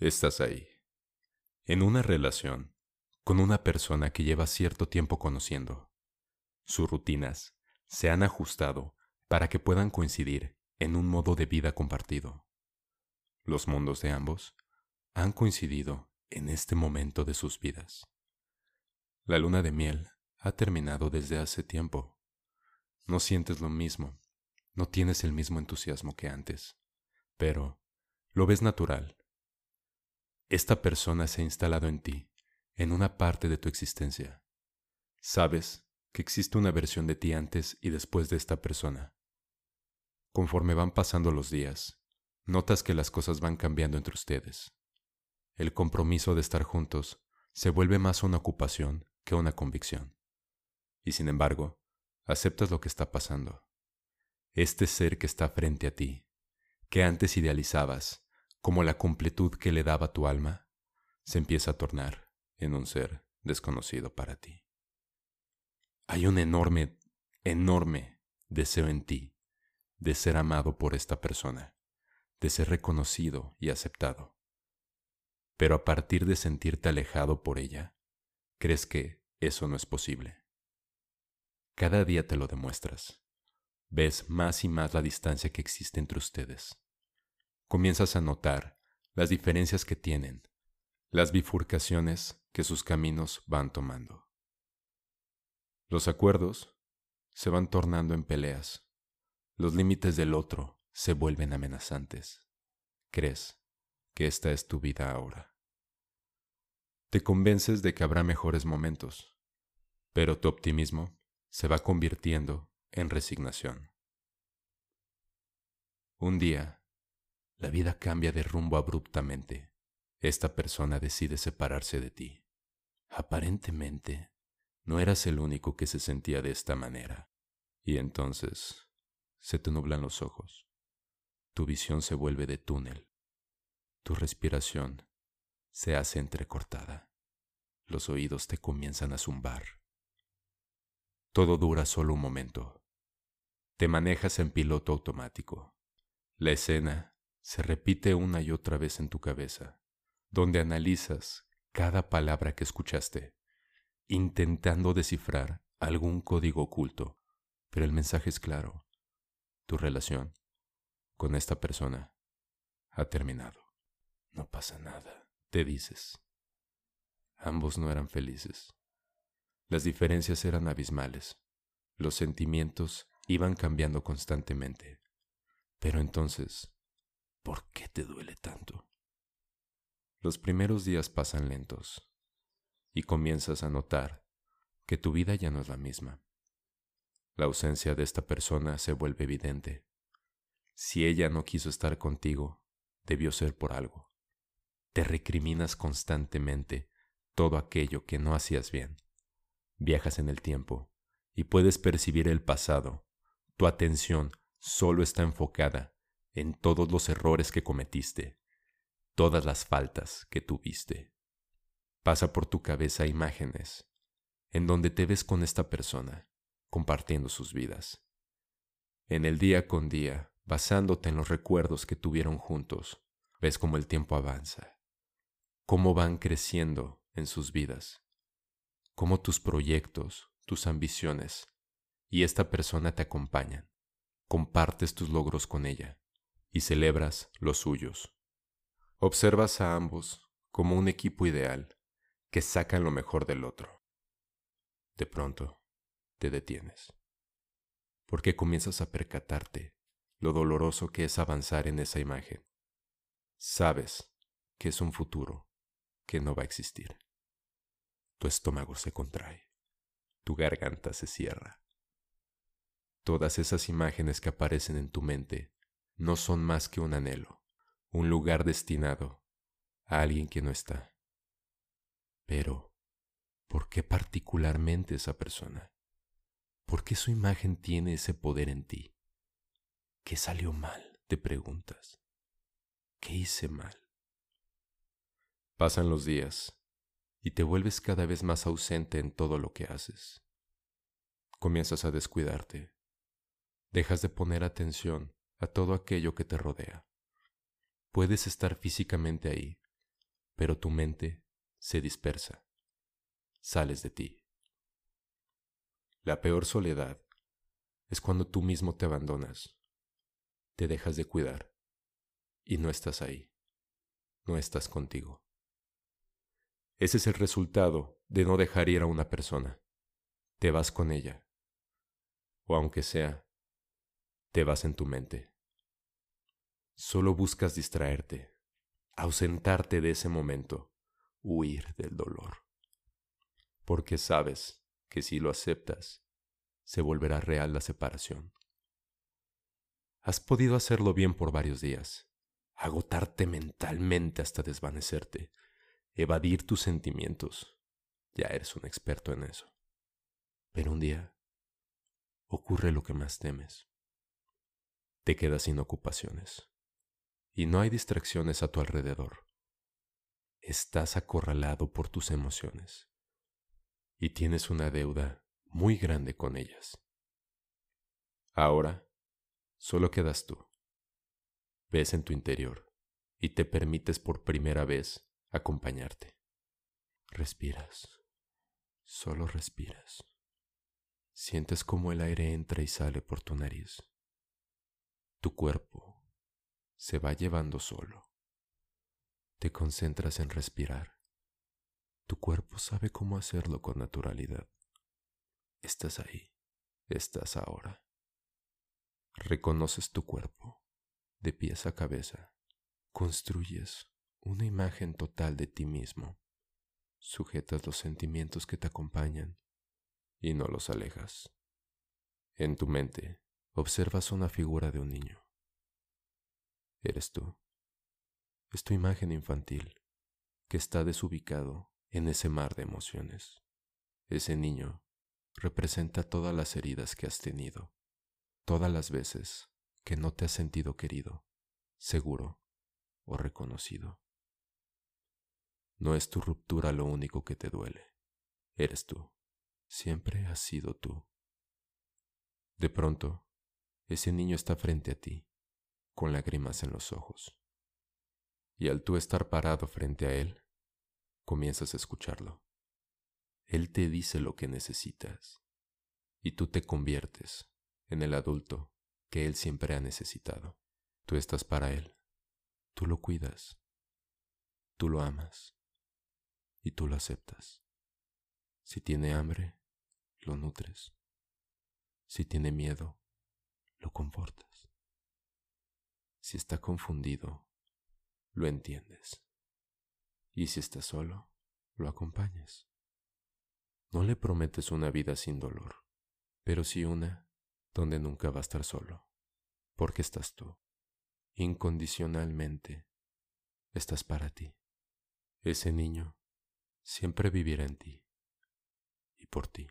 Estás ahí, en una relación, con una persona que lleva cierto tiempo conociendo. Sus rutinas se han ajustado para que puedan coincidir en un modo de vida compartido. Los mundos de ambos han coincidido en este momento de sus vidas. La luna de miel ha terminado desde hace tiempo. No sientes lo mismo, no tienes el mismo entusiasmo que antes, pero lo ves natural esta persona se ha instalado en ti, en una parte de tu existencia. Sabes que existe una versión de ti antes y después de esta persona. Conforme van pasando los días, notas que las cosas van cambiando entre ustedes. El compromiso de estar juntos se vuelve más una ocupación que una convicción. Y sin embargo, aceptas lo que está pasando. Este ser que está frente a ti, que antes idealizabas como la completud que le daba tu alma, se empieza a tornar en un ser desconocido para ti. Hay un enorme, enorme deseo en ti de ser amado por esta persona, de ser reconocido y aceptado. Pero a partir de sentirte alejado por ella, crees que eso no es posible. Cada día te lo demuestras. Ves más y más la distancia que existe entre ustedes comienzas a notar las diferencias que tienen, las bifurcaciones que sus caminos van tomando. Los acuerdos se van tornando en peleas, los límites del otro se vuelven amenazantes. Crees que esta es tu vida ahora. Te convences de que habrá mejores momentos, pero tu optimismo se va convirtiendo en resignación. Un día la vida cambia de rumbo abruptamente. Esta persona decide separarse de ti. Aparentemente, no eras el único que se sentía de esta manera. Y entonces se te nublan los ojos. Tu visión se vuelve de túnel. Tu respiración se hace entrecortada. Los oídos te comienzan a zumbar. Todo dura solo un momento. Te manejas en piloto automático. La escena se repite una y otra vez en tu cabeza, donde analizas cada palabra que escuchaste, intentando descifrar algún código oculto, pero el mensaje es claro. Tu relación con esta persona ha terminado. No pasa nada, te dices. Ambos no eran felices. Las diferencias eran abismales. Los sentimientos iban cambiando constantemente. Pero entonces ¿Por qué te duele tanto? Los primeros días pasan lentos y comienzas a notar que tu vida ya no es la misma. La ausencia de esta persona se vuelve evidente. Si ella no quiso estar contigo, debió ser por algo. Te recriminas constantemente todo aquello que no hacías bien. Viajas en el tiempo y puedes percibir el pasado. Tu atención solo está enfocada en todos los errores que cometiste, todas las faltas que tuviste. Pasa por tu cabeza imágenes en donde te ves con esta persona, compartiendo sus vidas. En el día con día, basándote en los recuerdos que tuvieron juntos, ves cómo el tiempo avanza, cómo van creciendo en sus vidas, cómo tus proyectos, tus ambiciones y esta persona te acompañan, compartes tus logros con ella y celebras los suyos. Observas a ambos como un equipo ideal que sacan lo mejor del otro. De pronto, te detienes, porque comienzas a percatarte lo doloroso que es avanzar en esa imagen. Sabes que es un futuro que no va a existir. Tu estómago se contrae, tu garganta se cierra. Todas esas imágenes que aparecen en tu mente no son más que un anhelo, un lugar destinado a alguien que no está. Pero, ¿por qué particularmente esa persona? ¿Por qué su imagen tiene ese poder en ti? ¿Qué salió mal? te preguntas. ¿Qué hice mal? Pasan los días y te vuelves cada vez más ausente en todo lo que haces. Comienzas a descuidarte. Dejas de poner atención a todo aquello que te rodea. Puedes estar físicamente ahí, pero tu mente se dispersa, sales de ti. La peor soledad es cuando tú mismo te abandonas, te dejas de cuidar y no estás ahí, no estás contigo. Ese es el resultado de no dejar ir a una persona. Te vas con ella. O aunque sea, te vas en tu mente. Solo buscas distraerte, ausentarte de ese momento, huir del dolor. Porque sabes que si lo aceptas, se volverá real la separación. Has podido hacerlo bien por varios días, agotarte mentalmente hasta desvanecerte, evadir tus sentimientos. Ya eres un experto en eso. Pero un día ocurre lo que más temes. Te quedas sin ocupaciones y no hay distracciones a tu alrededor. Estás acorralado por tus emociones y tienes una deuda muy grande con ellas. Ahora solo quedas tú. Ves en tu interior y te permites por primera vez acompañarte. Respiras, solo respiras. Sientes como el aire entra y sale por tu nariz. Tu cuerpo se va llevando solo. Te concentras en respirar. Tu cuerpo sabe cómo hacerlo con naturalidad. Estás ahí, estás ahora. Reconoces tu cuerpo, de pies a cabeza. Construyes una imagen total de ti mismo. Sujetas los sentimientos que te acompañan y no los alejas. En tu mente observas una figura de un niño. Eres tú. Es tu imagen infantil que está desubicado en ese mar de emociones. Ese niño representa todas las heridas que has tenido, todas las veces que no te has sentido querido, seguro o reconocido. No es tu ruptura lo único que te duele, eres tú, siempre has sido tú. De pronto, ese niño está frente a ti, con lágrimas en los ojos. Y al tú estar parado frente a él, comienzas a escucharlo. Él te dice lo que necesitas, y tú te conviertes en el adulto que él siempre ha necesitado. Tú estás para él, tú lo cuidas, tú lo amas y tú lo aceptas. Si tiene hambre, lo nutres. Si tiene miedo, lo confortas. Si está confundido, lo entiendes. Y si está solo, lo acompañas. No le prometes una vida sin dolor, pero sí una donde nunca va a estar solo, porque estás tú. Incondicionalmente, estás para ti. Ese niño siempre vivirá en ti y por ti.